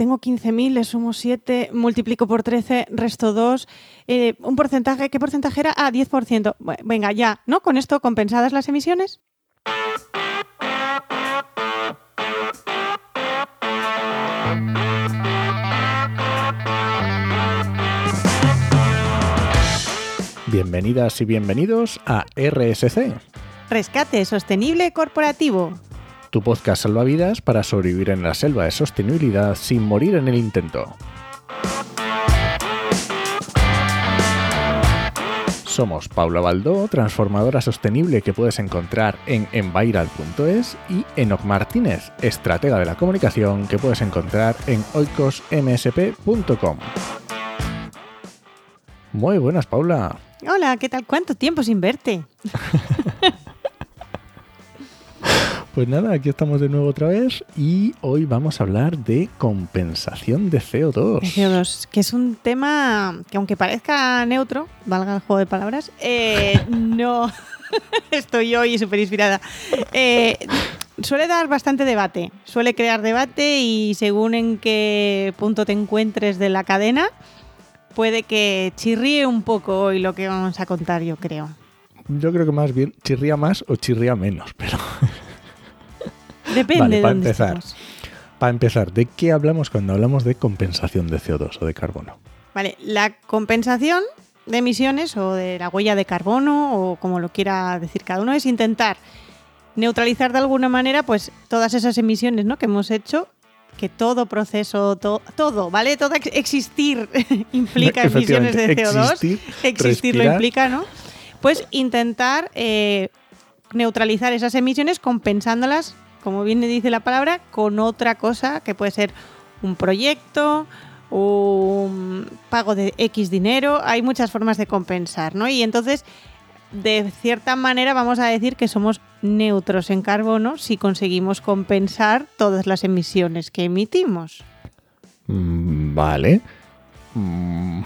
tengo 15.000, le sumo 7, multiplico por 13, resto 2. Eh, un porcentaje, ¿qué porcentaje era? Ah, 10%. venga, ya, ¿no? Con esto compensadas las emisiones. Bienvenidas y bienvenidos a RSC. Rescate Sostenible Corporativo. Tu podcast salvavidas para sobrevivir en la selva de sostenibilidad sin morir en el intento. Somos Paula Baldó, transformadora sostenible que puedes encontrar en enviral.es y Enoc Martínez, estratega de la comunicación que puedes encontrar en oikosmsp.com. Muy buenas, Paula. Hola, ¿qué tal? ¿Cuánto tiempo sin verte? Pues nada, aquí estamos de nuevo otra vez y hoy vamos a hablar de compensación de CO2. CO2, que es un tema que aunque parezca neutro, valga el juego de palabras, eh, no estoy hoy súper inspirada. Eh, suele dar bastante debate, suele crear debate y según en qué punto te encuentres de la cadena, puede que chirríe un poco hoy lo que vamos a contar, yo creo. Yo creo que más bien chirría más o chirría menos, pero... Depende de para dónde empezar. Para empezar, ¿de qué hablamos cuando hablamos de compensación de CO2 o de carbono? Vale, la compensación de emisiones o de la huella de carbono o como lo quiera decir cada uno es intentar neutralizar de alguna manera pues todas esas emisiones ¿no? que hemos hecho que todo proceso, todo, ¿vale? Todo existir implica emisiones de CO2. Existir, existir lo implica, ¿no? Pues intentar eh, neutralizar esas emisiones compensándolas como bien dice la palabra, con otra cosa que puede ser un proyecto, un pago de X dinero. Hay muchas formas de compensar, ¿no? Y entonces, de cierta manera, vamos a decir que somos neutros en carbono si conseguimos compensar todas las emisiones que emitimos. Mm, vale. Mm.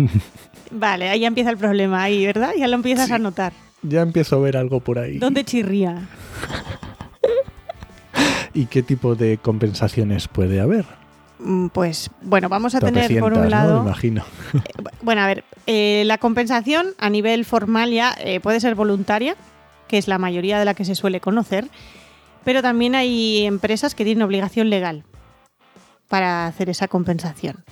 vale, ahí empieza el problema, ahí, ¿verdad? Ya lo empiezas a notar. Ya empiezo a ver algo por ahí. ¿Dónde chirría? ¿Y qué tipo de compensaciones puede haber? Mm, pues bueno, vamos a tener por un lado. imagino. Eh, bueno, a ver, eh, la compensación a nivel formal ya eh, puede ser voluntaria, que es la mayoría de la que se suele conocer, pero también hay empresas que tienen obligación legal para hacer esa compensación.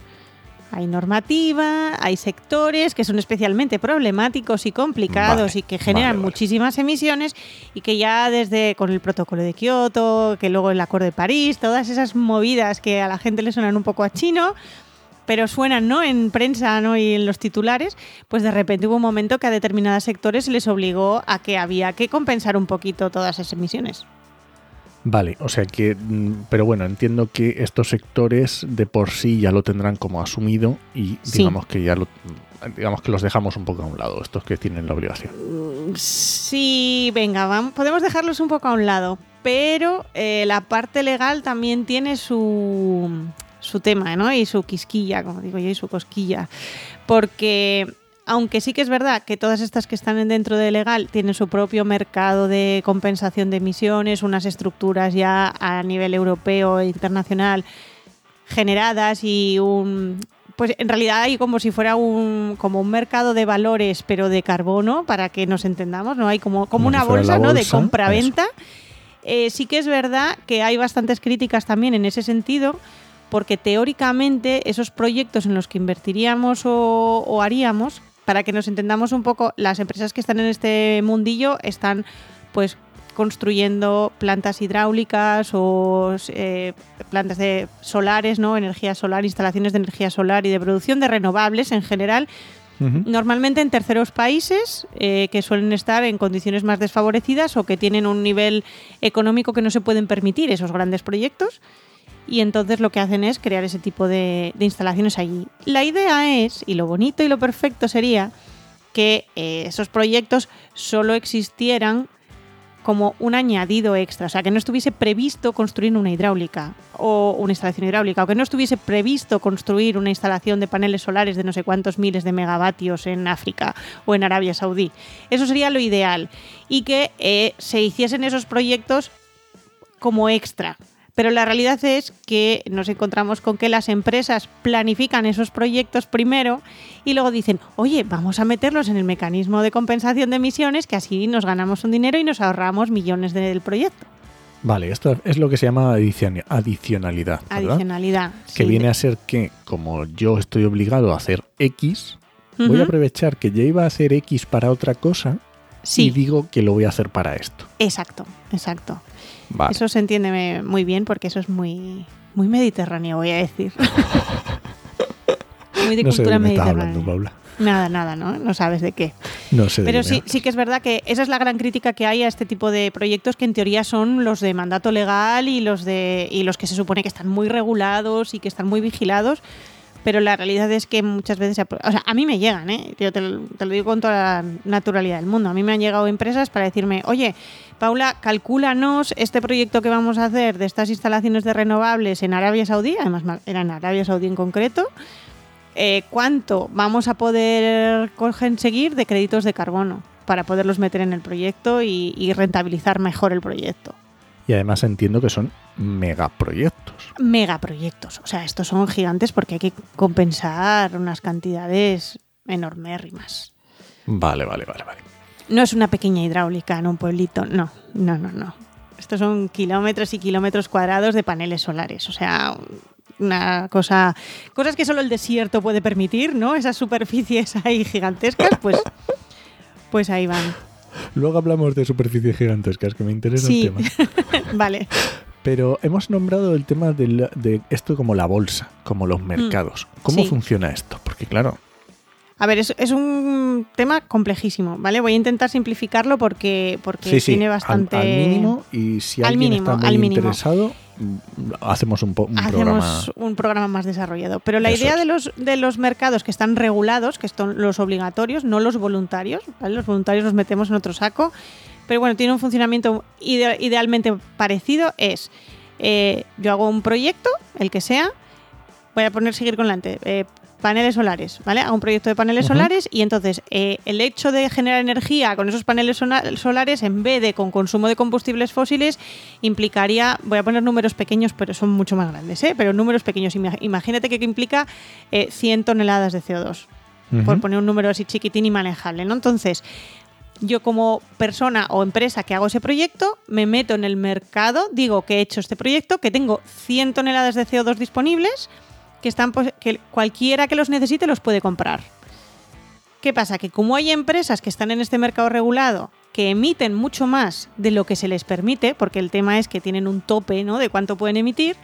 Hay normativa, hay sectores que son especialmente problemáticos y complicados y que generan muchísimas emisiones y que ya desde con el protocolo de Kioto, que luego el Acuerdo de París, todas esas movidas que a la gente le suenan un poco a chino, pero suenan ¿no? en prensa ¿no? y en los titulares, pues de repente hubo un momento que a determinados sectores se les obligó a que había que compensar un poquito todas esas emisiones. Vale, o sea que, mm, pero bueno, entiendo que estos sectores de por sí ya lo tendrán como asumido y digamos que ya lo, digamos que los dejamos un poco a un lado, estos que tienen la obligación. Sí, venga, vamos, podemos dejarlos un poco a un lado, pero eh, la parte legal también tiene su, su tema, ¿no? Y su quisquilla, como digo yo, y su cosquilla, porque aunque sí que es verdad que todas estas que están dentro de legal tienen su propio mercado de compensación de emisiones, unas estructuras ya a nivel europeo e internacional generadas y un pues en realidad hay como si fuera un como un mercado de valores pero de carbono para que nos entendamos no hay como como, una bolsa, no de compra venta eh, sí que es verdad que hay bastantes críticas también en ese sentido porque teóricamente esos proyectos en los que invertiríamos o haríamos para que nos entendamos un poco, las empresas que están en este mundillo están pues construyendo plantas hidráulicas o eh, plantas de solares, ¿no? Energía solar, instalaciones de energía solar y de producción de renovables en general. Normalmente en terceros países eh, que suelen estar en condiciones más desfavorecidas o que tienen un nivel económico que no se pueden permitir esos grandes proyectos y entonces lo que hacen es crear ese tipo de, instalaciones allí. La idea es, y lo bonito y lo perfecto sería, que eh, esos proyectos solo existieran como un añadido extra, o sea, que no estuviese previsto construir una hidráulica o una instalación hidráulica, o que no estuviese previsto construir una instalación de paneles solares de no sé cuántos miles de megavatios en África o en Arabia Saudí. Eso sería lo ideal y que eh, se hiciesen esos proyectos como extra, Pero la realidad es que nos encontramos con que las empresas planifican esos proyectos primero y luego dicen, oye, vamos a meterlos en el mecanismo de compensación de emisiones, que así nos ganamos un dinero y nos ahorramos millones del proyecto. Vale, esto es lo que se llama adicionalidad. Adicionalidad. Que viene a ser que, como yo estoy obligado a hacer X, voy a aprovechar que ya iba a hacer X para otra cosa y digo que lo voy a hacer para esto. Exacto, exacto. Eso se entiende muy bien porque eso es muy, muy mediterráneo, voy a decir. muy de cultura mediterránea. Nada, nada, ¿no? No sabes de qué. No sé. Pero sí, sí que es verdad que esa es la gran crítica que hay a este tipo de proyectos que en teoría son los de mandato legal y los de y los que se supone que están muy regulados y que están muy vigilados pero la realidad es que muchas veces, o sea, a mí me llegan, ¿eh? Yo te, lo digo con toda la naturalidad del mundo, a mí me han llegado empresas para decirme, oye, Paula, calcúlanos este proyecto que vamos a hacer de estas instalaciones de renovables en Arabia Saudí, además era en Arabia Saudí en concreto, eh, cuánto vamos a poder conseguir de créditos de carbono para poderlos meter en el proyecto y rentabilizar mejor el proyecto. Y además entiendo que son megaproyectos. Megaproyectos. O sea, estos son gigantes porque hay que compensar unas cantidades enormérrimas. Vale, vale, vale, vale. No es una pequeña hidráulica en un pueblito, no, no, no, no. Estos son kilómetros y kilómetros cuadrados de paneles solares. O sea, una cosa. Cosas que solo el desierto puede permitir, ¿no? Esas superficies ahí gigantescas, pues. Pues ahí van. Luego hablamos de superficies gigantescas, que me interesa el tema. vale. Pero hemos nombrado el tema de, esto como la bolsa, como los mm. mercados. ¿Cómo funciona esto? Porque claro... A ver, es, es, un tema complejísimo, ¿vale? Voy a intentar simplificarlo porque, porque tiene bastante... Al, mínimo, y si alguien está muy interesado, hacemos un, un hacemos un programa más desarrollado. Pero la idea de, los, de los mercados que están regulados, que son los obligatorios, no los voluntarios, Los voluntarios los metemos en otro saco, pero bueno, tiene un funcionamiento idealmente parecido, es eh, yo hago un proyecto, el que sea, voy a poner seguir con la eh, paneles solares, ¿vale? Hago un proyecto de paneles solares y entonces eh, el hecho de generar energía con esos paneles solares en vez de con consumo de combustibles fósiles implicaría, voy a poner números pequeños, pero son mucho más grandes, ¿eh? Pero números pequeños. Imagínate que implica 100 eh, toneladas de CO2, por poner un número así chiquitín y manejable, ¿no? Entonces, yo como persona o empresa que hago ese proyecto, me meto en el mercado, digo que he hecho este proyecto, que tengo 100 toneladas de CO2 disponibles, que, están, que cualquiera que los necesite los puede comprar. ¿Qué pasa? Que como hay empresas que están en este mercado regulado que emiten mucho más de lo que se les permite, porque el tema es que tienen un tope ¿no? de cuánto pueden emitir,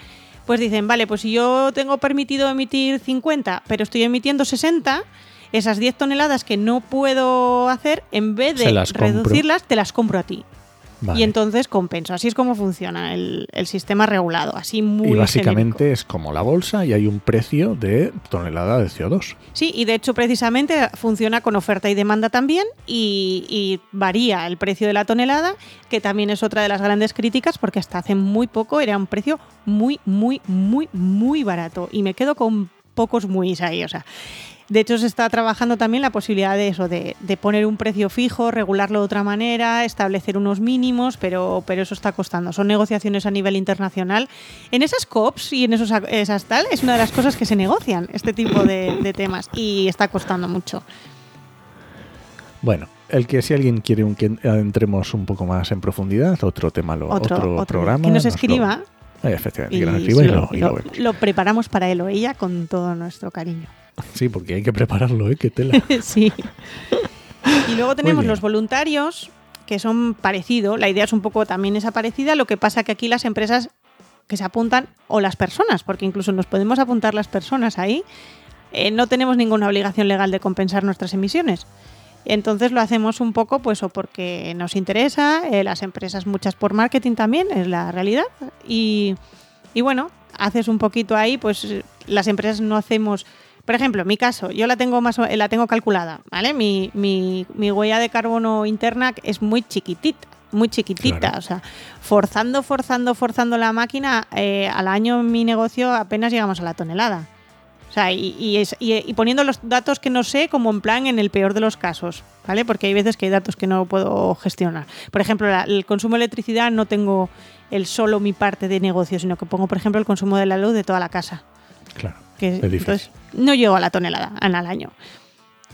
pues dicen, vale, pues si yo tengo permitido emitir 50, pero estoy emitiendo 60, esas 10 toneladas que no puedo hacer, en vez de reducirlas, te las compro a ti. Y entonces compenso. Así es como funciona el, sistema regulado. Así muy Y básicamente es como la bolsa y hay un precio de tonelada de CO2. Sí, y de hecho precisamente funciona con oferta y demanda también y, y varía el precio de la tonelada, que también es otra de las grandes críticas porque hasta hace muy poco era un precio muy, muy, muy, muy barato. Y me quedo con pocos muy ahí. O sea, de hecho, se está trabajando también la posibilidad de eso, de, poner un precio fijo, regularlo de otra manera, establecer unos mínimos, pero, pero eso está costando. Son negociaciones a nivel internacional. En esas COPs y en esos, esas tal, es una de las cosas que se negocian, este tipo de, temas, y está costando mucho. Bueno, el que si alguien quiere que entremos un poco más en profundidad, otro tema, lo, otro, programa. Que nos escriba. efectivamente, que nos escriba y, lo, lo, preparamos para él o ella con todo nuestro cariño. Sí, porque hay que prepararlo, ¿eh? Qué tela. sí. Y luego tenemos los voluntarios, que son parecidos. La idea es un poco también esa parecida. Lo que pasa que aquí las empresas que se apuntan, o las personas, porque incluso nos podemos apuntar las personas ahí, eh, no tenemos ninguna obligación legal de compensar nuestras emisiones. Entonces lo hacemos un poco, pues, o porque nos interesa, eh, las empresas muchas por marketing también, es la realidad. Y, y bueno, haces un poquito ahí, pues las empresas no hacemos por ejemplo, mi caso, yo la tengo más la tengo calculada, ¿vale? Mi, mi, mi huella de carbono interna es muy chiquitita, muy chiquitita. O sea, forzando, forzando, forzando la máquina, eh, al año en mi negocio apenas llegamos a la tonelada. O O sea, y, y es- y- y poniendo los datos que no sé como en plan en el peor de los casos, ¿vale? Porque hay veces que hay datos que no puedo gestionar. Por ejemplo, la- el consumo de electricidad no tengo el solo mi parte de negocio, sino que pongo, por ejemplo, el consumo de la luz de toda la casa. Claro. Que, Es difícil. entonces, no llego a la tonelada al año.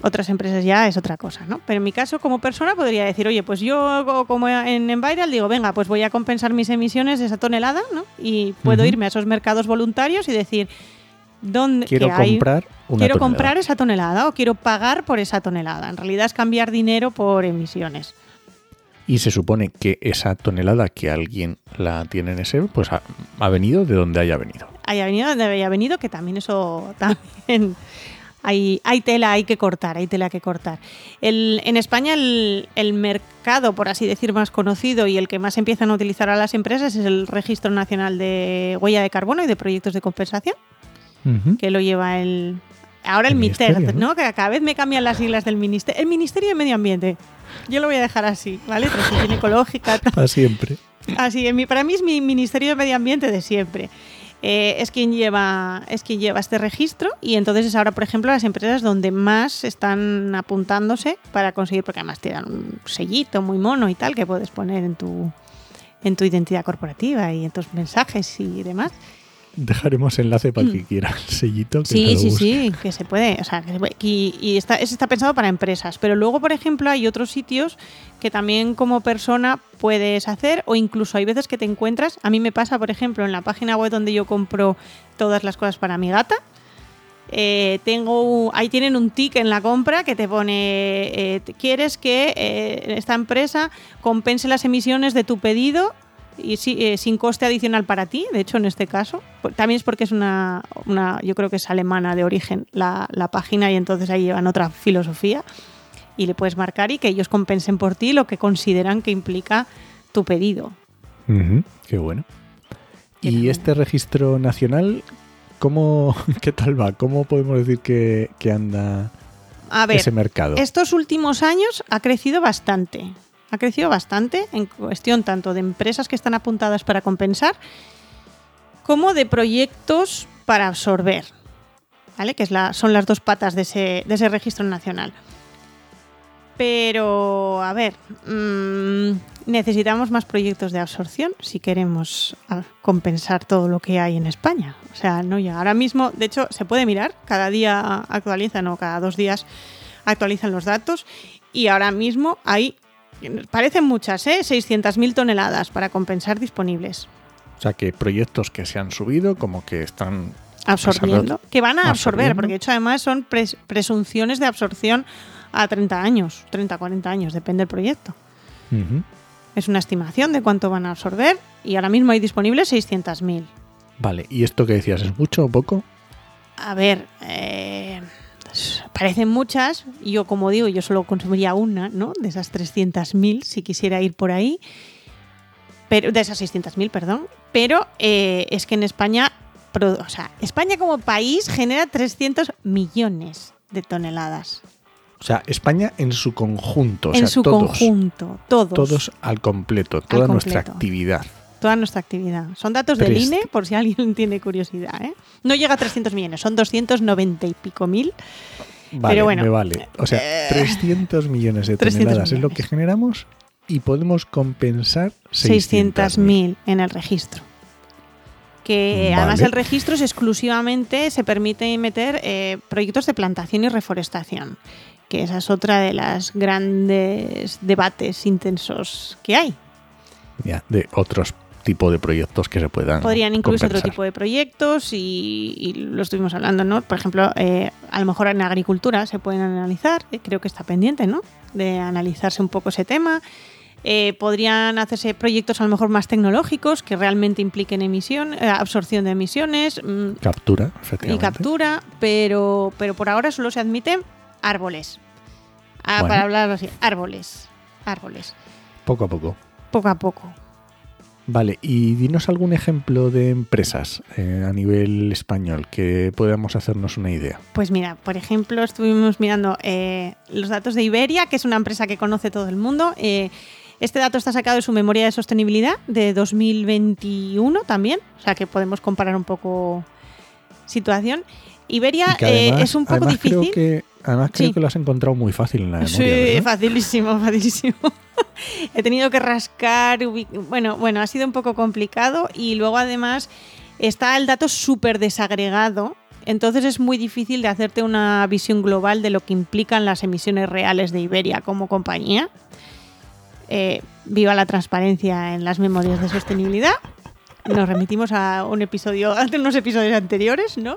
Otras empresas ya es otra cosa, ¿no? Pero en mi caso, como persona, podría decir, oye, pues yo co- como en Enviral digo, venga, pues voy a compensar mis emisiones de esa tonelada, ¿no? Y puedo irme a esos mercados voluntarios y decir, ¿dónde Quiero hay- comprar una quiero tonelada. comprar esa tonelada o quiero pagar por esa tonelada? En realidad es cambiar dinero por emisiones. Y se supone que esa tonelada que alguien la tiene en ese, pues ha, ha venido de donde haya venido. Haya venido donde haya venido, que también eso también hay, hay tela, hay que cortar, hay tela que cortar. El- en España el, el mercado, por así decir, más conocido y el que más empiezan a utilizar a las empresas es el Registro Nacional de Huella de Carbono y de Proyectos de Compensación, que lo lleva el... Ahora el, El MITER, ¿no? ¿no? Que cada vez me cambian las siglas del ministerio. El Ministerio de Medio Ambiente. Yo lo voy a dejar así, ¿vale? Transición ecológica. Para siempre. Así, en mi- para mí es mi Ministerio de Medio Ambiente de siempre. Eh, es quien lleva es lleva este registro y entonces es ahora, por ejemplo, las empresas donde más están apuntándose para conseguir, porque además te dan un sellito muy mono y tal que puedes poner en tu en tu identidad corporativa y en tus mensajes y demás. Dejaremos enlace para el que quiera el sellito. Que Mm. Sí, sí, busque. sí, que se puede. O sea, que se puede- y, y está, está pensado para empresas. Pero luego, por ejemplo, hay otros sitios que también como persona puedes hacer o incluso hay veces que te encuentras. A mí me pasa, por ejemplo, en la página web donde yo compro todas las cosas para mi gata. eh, tengo ahí tienen un tick en la compra que te pone eh, quieres que eh, esta empresa compense las emisiones de tu pedido y sí, eh, sin coste adicional para ti, de hecho en este caso. También es porque es una, una yo creo que es alemana de origen la, la página y entonces ahí llevan otra filosofía y le puedes marcar y que ellos compensen por ti lo que consideran que implica tu pedido. Qué bueno. ¿Y este registro nacional, cómo, qué tal va? ¿Cómo podemos decir que, que anda A ver, ese mercado? estos últimos años ha crecido bastante. Ha crecido bastante en cuestión tanto de empresas que están apuntadas para compensar como de proyectos para absorber. ¿Vale? Que es la, son las dos patas de ese, registro nacional. Pero, a ver, mm, necesitamos más proyectos de absorción si queremos ah, compensar todo lo que hay en España. O sea, no ya. Ahora mismo, de hecho, se puede mirar, cada día actualizan o cada dos días actualizan los datos y ahora mismo hay, parecen muchas, ¿eh? 600.000 toneladas para compensar disponibles. O sea, que proyectos que se han subido, como que están Absorbiendo. Que van a absorber, absorbiendo. porque de hecho además son pres- presunciones de absorción a 30 años, 30, 40 años, depende del proyecto. Es una estimación de cuánto van a absorber y ahora mismo hay disponibles 600.000. Vale, ¿y esto que decías es mucho o poco? A ver, eh, parecen muchas. Yo, como digo, yo solo consumiría una, ¿no? De esas 300.000, si quisiera ir por ahí. Pero, de esas 600.000, perdón. Pero eh, es que en España, o sea, España como país genera 300 millones de toneladas. O sea, España en su conjunto, o en sea, su todos, conjunto, todos. todos al completo, toda nuestra completo. actividad. Toda nuestra actividad. Son datos del INE, por si alguien tiene curiosidad. ¿eh? No llega a 300 millones, son 290 y pico mil. Vale, Pero bueno, me vale. O sea, eh, 300 millones de 300 toneladas es lo que generamos y podemos compensar 600.000. 600.000 en el registro. Que además Vale. el registro es exclusivamente, se permite meter eh, proyectos de plantación y reforestación, que esa es otra de las grandes debates intensos que hay. Ya, de otros tipos de proyectos que se puedan Podrían incluirse otro tipo de proyectos y, y lo estuvimos hablando, ¿no? Por ejemplo, eh, a lo mejor en agricultura se pueden analizar, eh, creo que está pendiente, ¿no? De analizarse un poco ese tema. Eh, podrían hacerse proyectos a lo mejor más tecnológicos que realmente impliquen emisión, eh, absorción de emisiones mm, Captura, y efectivamente. captura, pero, pero por ahora solo se admiten árboles. Ah, Bueno. Para hablarlo así, árboles. Árboles. Poco a poco. Poco a poco. Vale, y dinos algún ejemplo de empresas eh, a nivel español que podamos hacernos una idea. Pues mira, por ejemplo, estuvimos mirando eh, los datos de Iberia, que es una empresa que conoce todo el mundo. Eh, este dato está sacado de su memoria de sostenibilidad de 2021 también, o sea que podemos comparar un poco situación. Iberia eh, es un poco además creo difícil. que, además creo Sí. que lo has encontrado muy fácil en la memoria. Sí, ¿verdad? facilísimo, facilísimo. He tenido que rascar, bueno, bueno, ha sido un poco complicado y luego además está el dato súper desagregado, entonces es muy difícil de hacerte una visión global de lo que implican las emisiones reales de Iberia como compañía. Eh, viva la transparencia en las memorias de sostenibilidad. Nos remitimos a un episodio, a unos episodios anteriores, ¿no?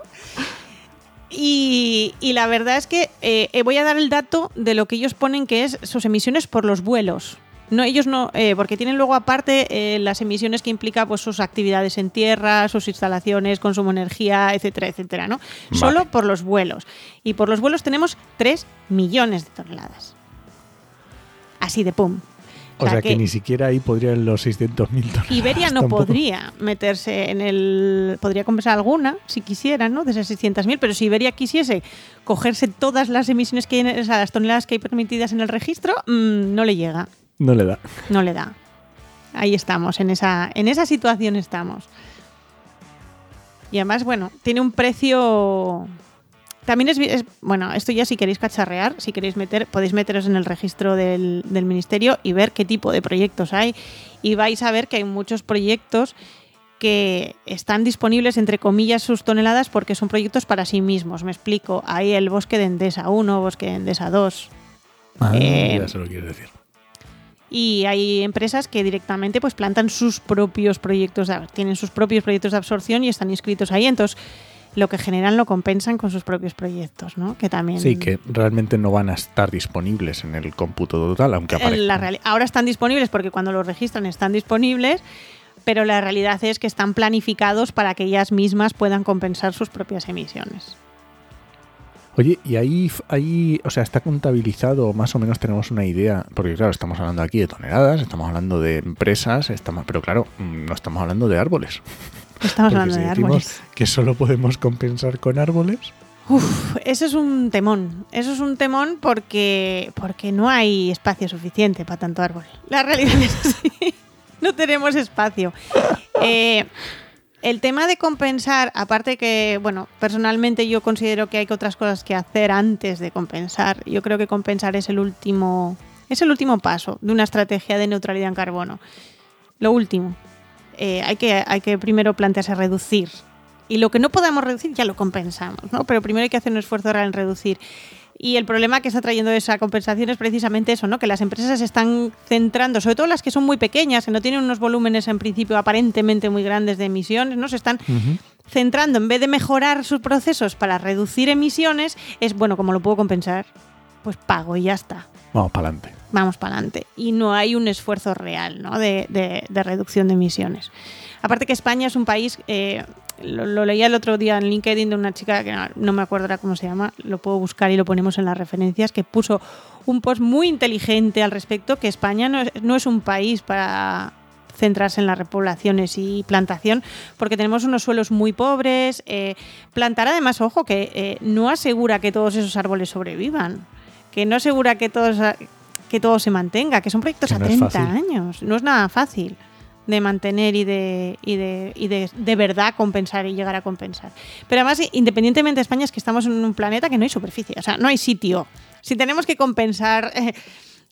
Y, y la verdad es que eh, eh, voy a dar el dato de lo que ellos ponen que es sus emisiones por los vuelos. No, ellos no, eh, porque tienen luego aparte eh, las emisiones que implica pues sus actividades en tierra, sus instalaciones, consumo de energía, etcétera, etcétera, ¿no? Vale. Solo por los vuelos. Y por los vuelos tenemos 3 millones de toneladas. Así de pum. O sea que, ni siquiera ahí podrían los 600.000 toneladas. Iberia no tampoco. podría meterse en el. Podría compensar alguna, si quisiera, ¿no? De esas 600.000, pero si Iberia quisiese cogerse todas las emisiones que hay, en- o sea, las toneladas que hay permitidas en el registro, mm, no le llega, No le da. no le da. Ahí estamos, en esa, en esa situación estamos. Y además, bueno, tiene un precio. También es, es- Bueno, esto ya si queréis cacharrear, si queréis meter, podéis meteros en el registro del, del ministerio y ver qué tipo de proyectos hay. Y vais a ver que hay muchos proyectos que están disponibles, entre comillas, sus toneladas porque son proyectos para sí mismos. Me explico. Hay el bosque de Endesa 1, bosque de Endesa 2, Ah, Eh, ya se lo quiero decir. y hay empresas que directamente pues plantan sus propios proyectos, de- tienen sus propios proyectos de absorción y están inscritos ahí. Entonces, lo que generan lo compensan con sus propios proyectos, ¿no? Que también. Sí, que realmente no van a estar disponibles en el cómputo total, aunque en aparezcan. ahora están disponibles porque cuando los registran están disponibles, pero la realidad es que están planificados para que ellas mismas puedan compensar sus propias emisiones. Oye, y ahí, ahí, o sea, está contabilizado, más o menos tenemos una idea, porque claro, estamos hablando aquí de toneladas, estamos hablando de empresas, estamos, pero claro, mm, no estamos hablando de árboles. Estamos Porque hablando si de árboles. que solo podemos compensar con árboles, Uf, eso es un temón. Eso es un temón porque, porque no hay espacio suficiente para tanto árbol. La realidad es así. No tenemos espacio. Eh, el tema de compensar, aparte que, bueno, personalmente yo considero que hay otras cosas que hacer antes de compensar. Yo creo que compensar es el último, es el último paso de una estrategia de neutralidad en carbono. Lo último. Eh, hay, que, hay que primero plantearse reducir. Y lo que no podamos reducir ya lo compensamos, ¿no? Pero primero hay que hacer un esfuerzo real en reducir. Y el problema que está trayendo esa compensación es precisamente eso, ¿no? Que las empresas se están centrando, sobre todo las que son muy pequeñas, que no tienen unos volúmenes en principio aparentemente muy grandes de emisiones, ¿no? Se están centrando, en vez de mejorar sus procesos para reducir emisiones, es, bueno, como lo puedo compensar, pues pago y ya está vamos para adelante. vamos para adelante. Y no hay un esfuerzo real ¿no? de, de- de reducción de emisiones. Aparte que España es un país, eh, lo, lo leía el otro día en LinkedIn de una chica que no, no me acuerdo ahora cómo se llama, lo puedo buscar y lo ponemos en las referencias, que puso un post muy inteligente al respecto, que España no es, no es un país para centrarse en las repoblaciones y plantación, porque tenemos unos suelos muy pobres. eh, plantar además, ojo, que eh, no asegura que todos esos árboles sobrevivan, que no asegura que todos que todo se mantenga, que son proyectos Que a no es 30 fácil. años. No es nada fácil de mantener y de, y de, y de, de verdad compensar y llegar a compensar. Pero además, independientemente de España, es que estamos en un planeta que no hay superficie, o sea, no hay sitio. Si tenemos que compensar eh,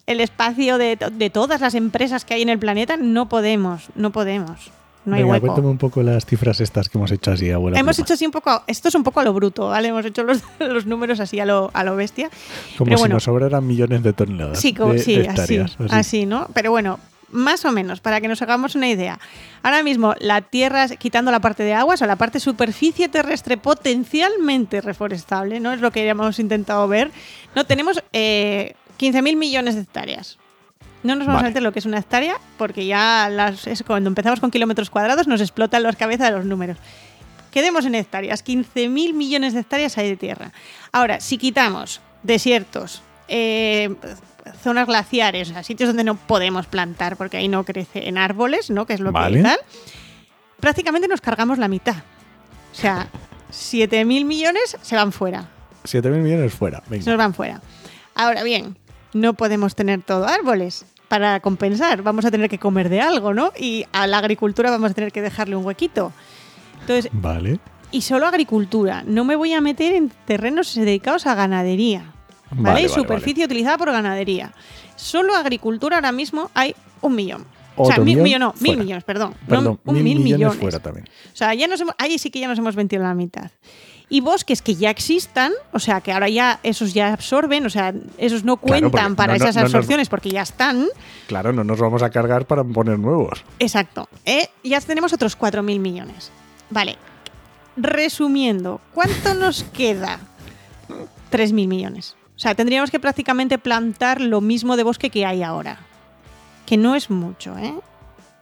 el espacio de, de todas las empresas que hay en el planeta, no podemos, no podemos. No hay Venga, hueco. cuéntame un poco las cifras estas que hemos hecho así, abuela. Hemos pluma. hecho así un poco, esto es un poco a lo bruto, ¿vale? Hemos hecho los, los números así a lo, a lo bestia. Como pero si bueno. nos sobraran millones de toneladas. Sí, como, de- sí, de así, así, ¿no? Pero bueno, más o menos, para que nos hagamos una idea. Ahora mismo, la Tierra, quitando la parte de aguas o la parte superficie terrestre potencialmente reforestable, ¿no? Es lo que hemos intentado ver. No tenemos eh, 15.000 millones de hectáreas. No nos vamos Vale. a meter lo que es una hectárea, porque ya las, es cuando empezamos con kilómetros cuadrados nos explotan las cabezas de los números. Quedemos en hectáreas, 15.000 millones de hectáreas hay de tierra. Ahora, si quitamos desiertos, eh, zonas glaciares, o sea, sitios donde no podemos plantar porque ahí no crecen árboles, ¿no? Que es lo Vale. que tal, prácticamente nos cargamos la mitad. O sea, 7.000 millones se van fuera. 7.000 millones fuera. Se nos van fuera. Ahora bien, no podemos tener todo árboles para compensar. Vamos a tener que comer de algo, ¿no? Y a la agricultura vamos a tener que dejarle un huequito. Entonces, Vale. y solo agricultura. No me voy a meter en terrenos dedicados a ganadería. ¿Vale? Vale, vale, Superficie utilizada por ganadería. Solo agricultura ahora mismo hay un millón. o sea, mil millón millones, no, mil millones, perdón. No, un mil, mil millones, millones. fuera también. O sea, ya nos hemos, ahí sí que ya nos hemos vendido la mitad. Y bosques que ya existan, o sea, que ahora ya esos ya absorben, o sea, esos no cuentan para no- esas no absorciones porque ya están. Claro, no nos vamos a cargar para poner nuevos. Exacto. ¿eh? Ya tenemos otros 4.000 millones. Vale. Resumiendo, ¿cuánto nos queda? 3.000 millones. O sea, tendríamos que prácticamente plantar lo mismo de bosque que hay ahora. Que no es mucho, ¿eh?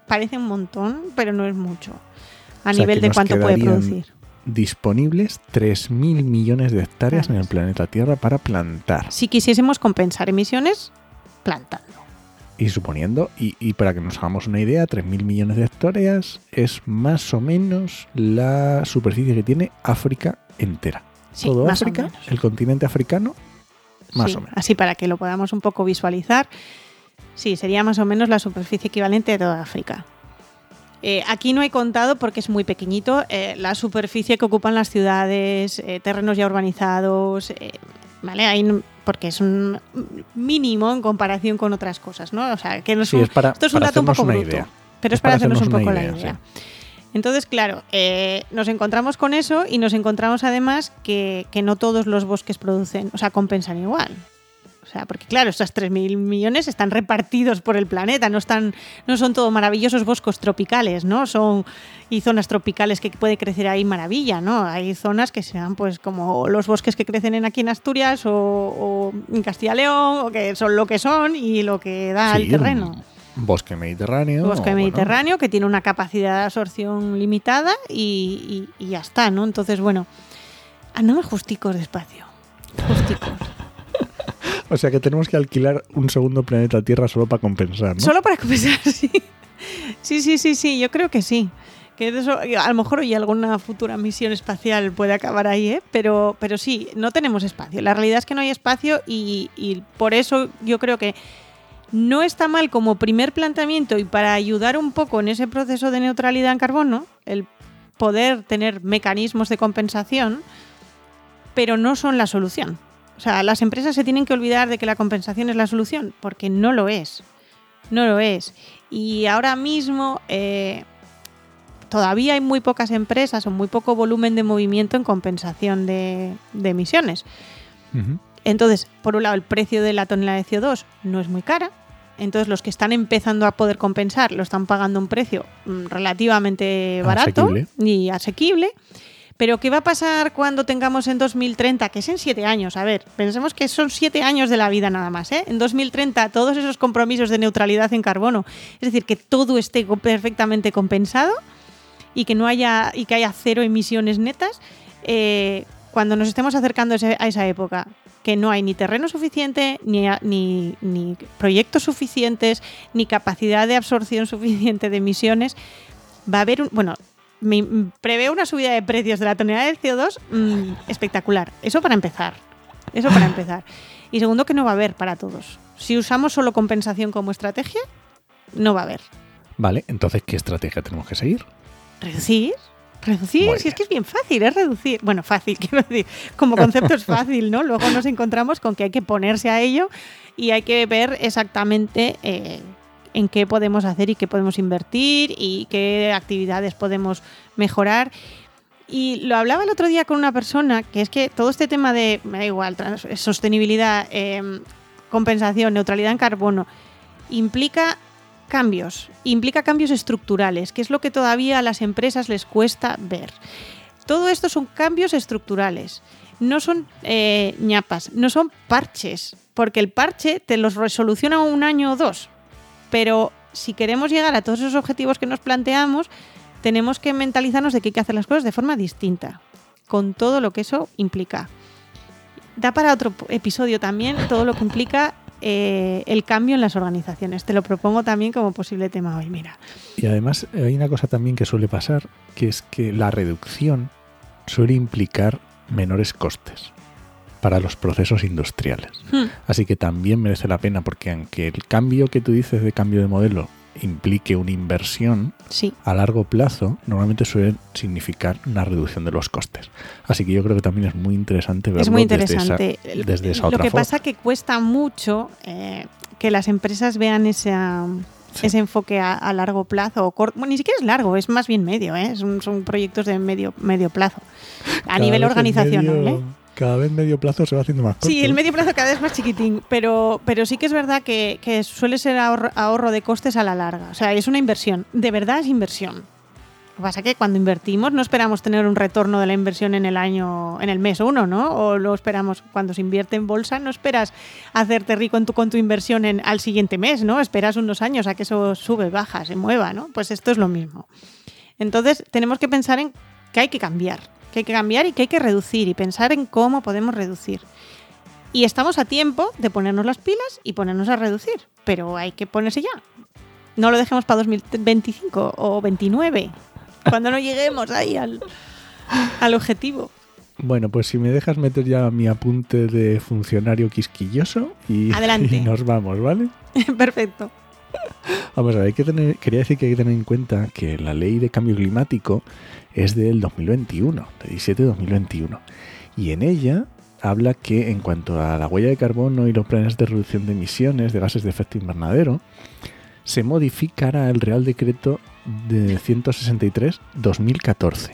Parece un montón, pero no es mucho. A O sea, nivel de cuánto puede producir. Disponibles 3.000 millones de hectáreas en el planeta Tierra para plantar. Si quisiésemos compensar emisiones, plantando. Y suponiendo, y, y para que nos hagamos una idea, 3.000 millones de hectáreas es más o menos la superficie que tiene África entera. Sí, Todo más o África, menos. el continente africano, más Sí, o menos. Así para que lo podamos un poco visualizar. Sí, sería más o menos la superficie equivalente de toda África. Eh, aquí no he contado porque es muy pequeñito eh, la superficie que ocupan las ciudades, eh, terrenos ya urbanizados, ¿vale? Ahí porque es un mínimo en comparación con otras cosas, ¿no? O sea, que no es Sí, un- es para, esto es un dato un poco bruto, idea. pero Es es para, para hacernos un poco la idea. Entonces, claro, nos encontramos con eso y nos encontramos además que, que no todos los bosques producen, o sea, compensan igual. O sea, porque claro, estos 3.000 millones están repartidos por el planeta, no, están, no son todo maravillosos bosques tropicales, ¿no? Son y zonas tropicales que puede crecer ahí maravilla, ¿no? Hay zonas que sean pues como los bosques que crecen en aquí en Asturias o, o en Castilla León, o que son lo que son y lo que da Sí, el terreno. Bosque mediterráneo. Bosque bueno, mediterráneo que tiene una capacidad de absorción limitada y, y- y ya está, ¿no? Entonces, bueno, andamos justicos despacio. Justicos. O sea que tenemos que alquilar un segundo planeta Tierra solo para compensar, ¿no? Solo para compensar, sí. Sí, sí, sí, sí, yo creo que sí. Que a lo mejor hoy alguna futura misión espacial puede acabar ahí, ¿eh? pero, pero sí, no tenemos espacio. La realidad es que no hay espacio y, y por eso yo creo que no está mal como primer planteamiento y para ayudar un poco en ese proceso de neutralidad en carbono, el poder tener mecanismos de compensación, pero no son la solución. O sea, las empresas se tienen que olvidar de que la compensación es la solución, porque no lo es. No lo es. Y ahora mismo eh, todavía hay muy pocas empresas o muy poco volumen de movimiento en compensación de, de emisiones. Entonces, por un lado, el precio de la tonelada de CO2 no es muy cara. Entonces, los que están empezando a poder compensar lo están pagando un precio mm, relativamente barato Asequible. y asequible. Pero, ¿qué va a pasar cuando tengamos en 2030? Que es en siete años. A ver, pensemos que son siete años de la vida nada más. ¿eh? En 2030, todos esos compromisos de neutralidad en carbono, es decir, que todo esté perfectamente compensado y que no haya y que haya cero emisiones netas. eh, cuando nos estemos acercando a esa época, que no hay ni terreno suficiente, ni, ni, ni proyectos suficientes, ni capacidad de absorción suficiente de emisiones, va a haber un. Bueno, preveo una subida de precios de la tonelada de CO2 mm, espectacular. Eso para empezar. Eso para empezar. Y segundo, que no va a haber para todos. Si usamos solo compensación como estrategia, no va a haber. Vale, entonces, ¿qué estrategia tenemos que seguir? Reducir. Reducir, Muy si es que es bien fácil, es reducir. Bueno, fácil, quiero decir, como concepto es fácil, ¿no? Luego nos encontramos con que hay que ponerse a ello y hay que ver exactamente eh, en qué podemos hacer y qué podemos invertir y qué actividades podemos mejorar. Y lo hablaba el otro día con una persona, que es que todo este tema de, me da igual, sostenibilidad, eh, compensación, neutralidad en carbono, implica cambios, implica cambios estructurales, que es lo que todavía a las empresas les cuesta ver. Todo esto son cambios estructurales, no son eh, ñapas, no son parches, porque el parche te los resoluciona un año o dos, pero si queremos llegar a todos esos objetivos que nos planteamos, tenemos que mentalizarnos de que hay que hacer las cosas de forma distinta, con todo lo que eso implica. Da para otro episodio también todo lo que implica eh, el cambio en las organizaciones. Te lo propongo también como posible tema hoy, mira. Y además hay una cosa también que suele pasar, que es que la reducción suele implicar menores costes para los procesos industriales. Hmm. Así que también merece la pena porque aunque el cambio que tú dices de cambio de modelo implique una inversión Sí. a largo plazo, normalmente suele significar una reducción de los costes. Así que yo creo que también es muy interesante verlo Es muy desde esa- interesante. Desde esa, Lo otra que forma. pasa que cuesta mucho eh, que las empresas vean esa, Sí. ese enfoque a, a largo plazo o corto. Bueno, ni siquiera es largo, es más bien medio, ¿eh? son, son proyectos de medio, medio plazo. A Cada nivel organizacional. medio- ¿eh? Cada vez medio plazo se va haciendo más corto. Sí, el medio plazo cada vez es más chiquitín, pero, pero sí que es verdad que, que suele ser ahorro, ahorro de costes a la larga. O sea, es una inversión. De verdad es inversión. Lo que pasa es que cuando invertimos no esperamos tener un retorno de la inversión en el año, en el mes uno, ¿no? O lo esperamos cuando se invierte en bolsa, no esperas hacerte rico en tu, con tu inversión en, al siguiente mes, ¿no? Esperas unos años a que eso sube, baja, se mueva, ¿no? Pues esto es lo mismo. Entonces tenemos que pensar en que hay que cambiar, que hay que cambiar y que hay que reducir y pensar en cómo podemos reducir. Y estamos a tiempo de ponernos las pilas y ponernos a reducir, pero hay que ponerse ya. No lo dejemos para 2025 o 29, cuando no lleguemos ahí al, al objetivo. Bueno, pues si me dejas meter ya mi apunte de funcionario quisquilloso y, Adelante. y nos vamos, ¿vale? Perfecto. Vamos a ver, quería decir que hay que tener en cuenta que la ley de cambio climático es del 2021, de 17 de 2021. Y en ella habla que en cuanto a la huella de carbono y los planes de reducción de emisiones de gases de efecto invernadero, se modificará el Real Decreto de 163-2014.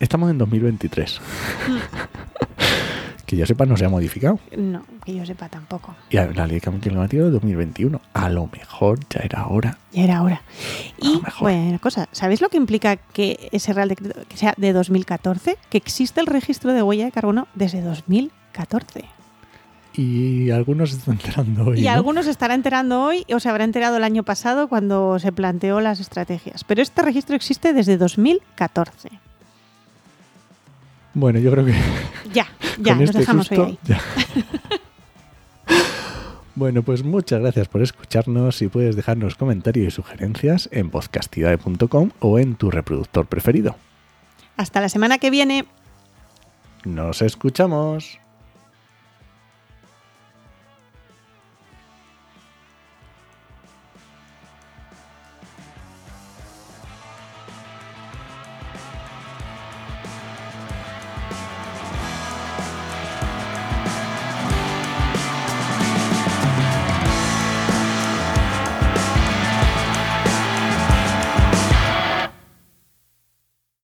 Estamos en 2023. que yo sepa no se ha modificado. No, que yo sepa tampoco. Y la ley de cambio climático de 2021. A lo mejor ya era hora. Ya era hora. Y bueno, cosa, ¿sabéis lo que implica que ese Real Decreto que sea de 2014? Que existe el registro de huella de carbono desde 2014. Y algunos se están enterando hoy. Y ¿no? algunos se estará enterando hoy o se habrá enterado el año pasado cuando se planteó las estrategias. Pero este registro existe desde 2014. Bueno, yo creo que Ya, ya, nos este dejamos susto, hoy ahí. ya. bueno, pues muchas gracias por escucharnos y puedes dejarnos comentarios y sugerencias en podcastidae.com o en tu reproductor preferido. Hasta la semana que viene. Nos escuchamos.